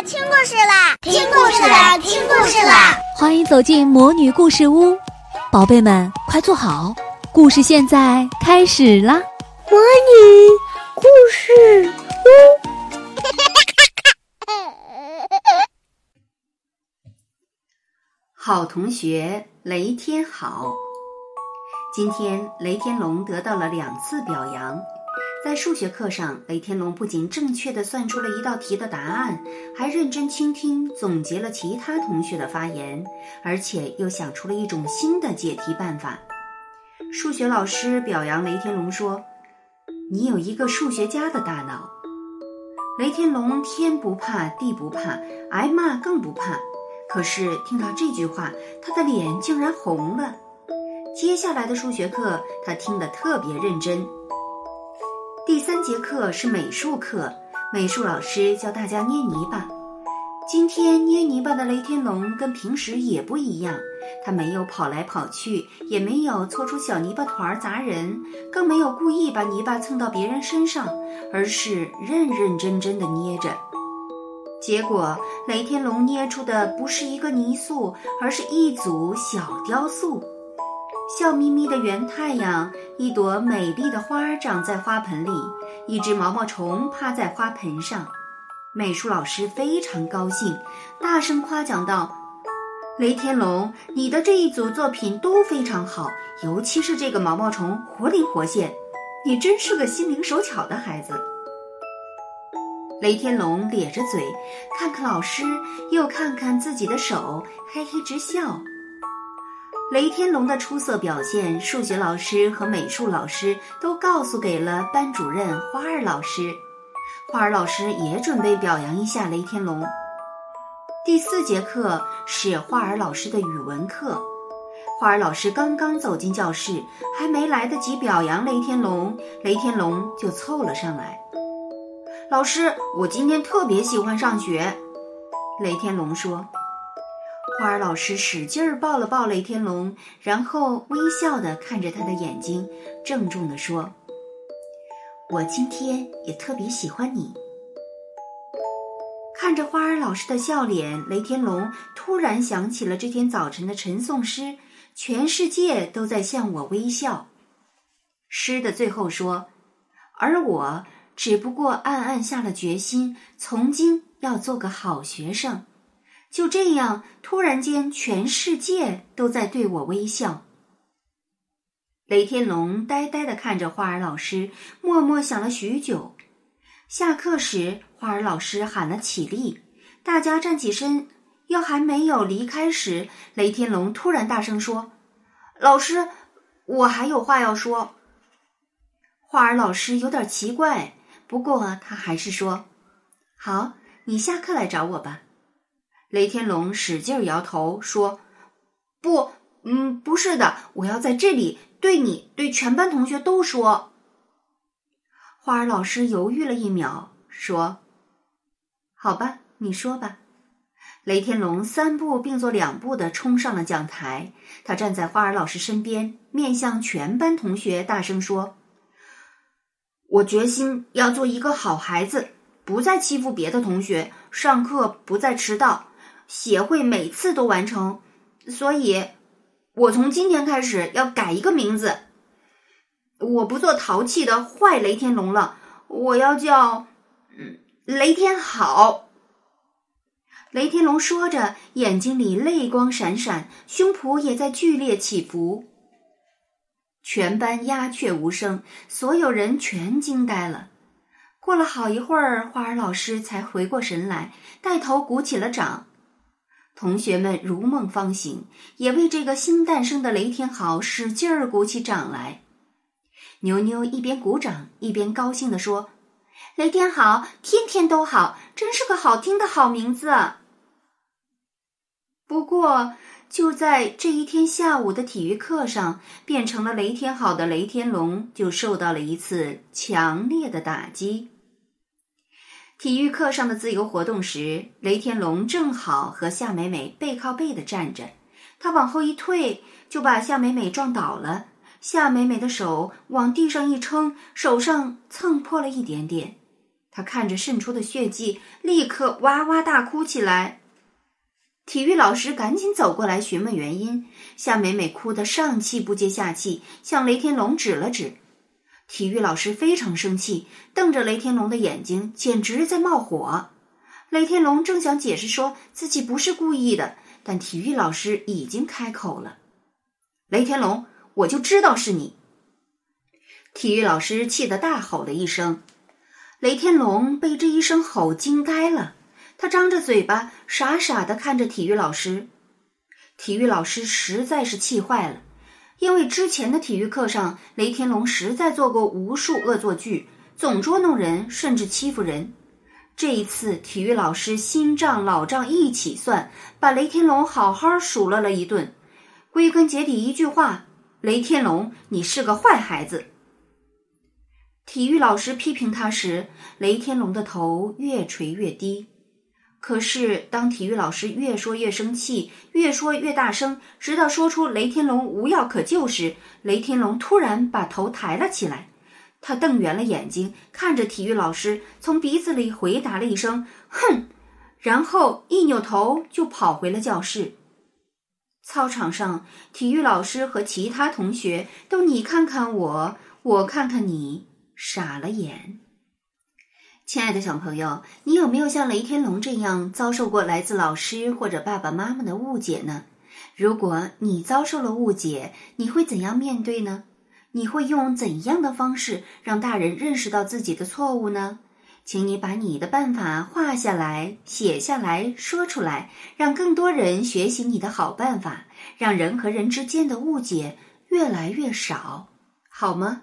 啦，听故事啦，听故事啦，听故事啦！欢迎走进魔女故事屋，宝贝们快坐好，故事现在开始啦！魔女故事屋，好同学雷天好。今天雷天龙得到了两次表扬。在数学课上，雷天龙不仅正确的算出了一道题的答案，还认真倾听、总结了其他同学的发言，而且又想出了一种新的解题办法。数学老师表扬雷天龙说：“你有一个数学家的大脑。”雷天龙天不怕地不怕，挨骂更不怕。可是听到这句话，他的脸竟然红了。接下来的数学课，他听得特别认真。第三节课是美术课，美术老师教大家捏泥巴。今天捏泥巴的雷天龙跟平时也不一样，他没有跑来跑去，也没有搓出小泥巴团砸人，更没有故意把泥巴蹭到别人身上，而是认认真真的捏着。结果，雷天龙捏出的不是一个泥塑，而是一组小雕塑。笑眯眯的圆太阳，一朵美丽的花长在花盆里，一只毛毛虫趴在花盆上。美术老师非常高兴，大声夸奖道：“雷天龙，你的这一组作品都非常好，尤其是这个毛毛虫，活灵活现。你真是个心灵手巧的孩子。”雷天龙咧着嘴，看看老师，又看看自己的手，嘿嘿直笑。雷天龙的出色表现，数学老师和美术老师都告诉给了班主任花儿老师。花儿老师也准备表扬一下雷天龙。第四节课是花儿老师的语文课。花儿老师刚刚走进教室，还没来得及表扬雷天龙，雷天龙就凑了上来。老师，我今天特别喜欢上学。雷天龙说。花儿老师使劲儿抱了抱雷天龙，然后微笑的看着他的眼睛，郑重的说：“我今天也特别喜欢你。”看着花儿老师的笑脸，雷天龙突然想起了这天早晨的晨诵诗：“全世界都在向我微笑。”诗的最后说：“而我只不过暗暗下了决心，从今要做个好学生。”就这样，突然间，全世界都在对我微笑。雷天龙呆呆的看着花儿老师，默默想了许久。下课时，花儿老师喊了起立，大家站起身。要还没有离开时，雷天龙突然大声说：“老师，我还有话要说。”花儿老师有点奇怪，不过他还是说：“好，你下课来找我吧。”雷天龙使劲摇头说：“不，嗯，不是的，我要在这里对你、对全班同学都说。”花儿老师犹豫了一秒，说：“好吧，你说吧。”雷天龙三步并作两步的冲上了讲台，他站在花儿老师身边，面向全班同学大声说：“我决心要做一个好孩子，不再欺负别的同学，上课不再迟到。”协会每次都完成，所以，我从今天开始要改一个名字。我不做淘气的坏雷天龙了，我要叫，嗯，雷天好。雷天龙说着，眼睛里泪光闪闪，胸脯也在剧烈起伏。全班鸦雀无声，所有人全惊呆了。过了好一会儿，花儿老师才回过神来，带头鼓起了掌。同学们如梦方醒，也为这个新诞生的雷天豪使劲儿鼓起掌来。牛牛一边鼓掌一边高兴地说：“雷天好，天天都好，真是个好听的好名字。”不过，就在这一天下午的体育课上，变成了雷天好的雷天龙就受到了一次强烈的打击。体育课上的自由活动时，雷天龙正好和夏美美背靠背的站着，他往后一退，就把夏美美撞倒了。夏美美的手往地上一撑，手上蹭破了一点点。他看着渗出的血迹，立刻哇哇大哭起来。体育老师赶紧走过来询问原因，夏美美哭得上气不接下气，向雷天龙指了指。体育老师非常生气，瞪着雷天龙的眼睛，简直在冒火。雷天龙正想解释说自己不是故意的，但体育老师已经开口了：“雷天龙，我就知道是你！”体育老师气得大吼了一声。雷天龙被这一声吼惊呆了，他张着嘴巴，傻傻的看着体育老师。体育老师实在是气坏了。因为之前的体育课上，雷天龙实在做过无数恶作剧，总捉弄人，甚至欺负人。这一次，体育老师新账老账一起算，把雷天龙好好数落了一顿。归根结底，一句话：雷天龙，你是个坏孩子。体育老师批评他时，雷天龙的头越垂越低。可是，当体育老师越说越生气，越说越大声，直到说出“雷天龙无药可救”时，雷天龙突然把头抬了起来。他瞪圆了眼睛，看着体育老师，从鼻子里回答了一声“哼”，然后一扭头就跑回了教室。操场上，体育老师和其他同学都你看看我，我看看你，傻了眼。亲爱的小朋友，你有没有像雷天龙这样遭受过来自老师或者爸爸妈妈的误解呢？如果你遭受了误解，你会怎样面对呢？你会用怎样的方式让大人认识到自己的错误呢？请你把你的办法画下来、写下来说出来，让更多人学习你的好办法，让人和人之间的误解越来越少，好吗？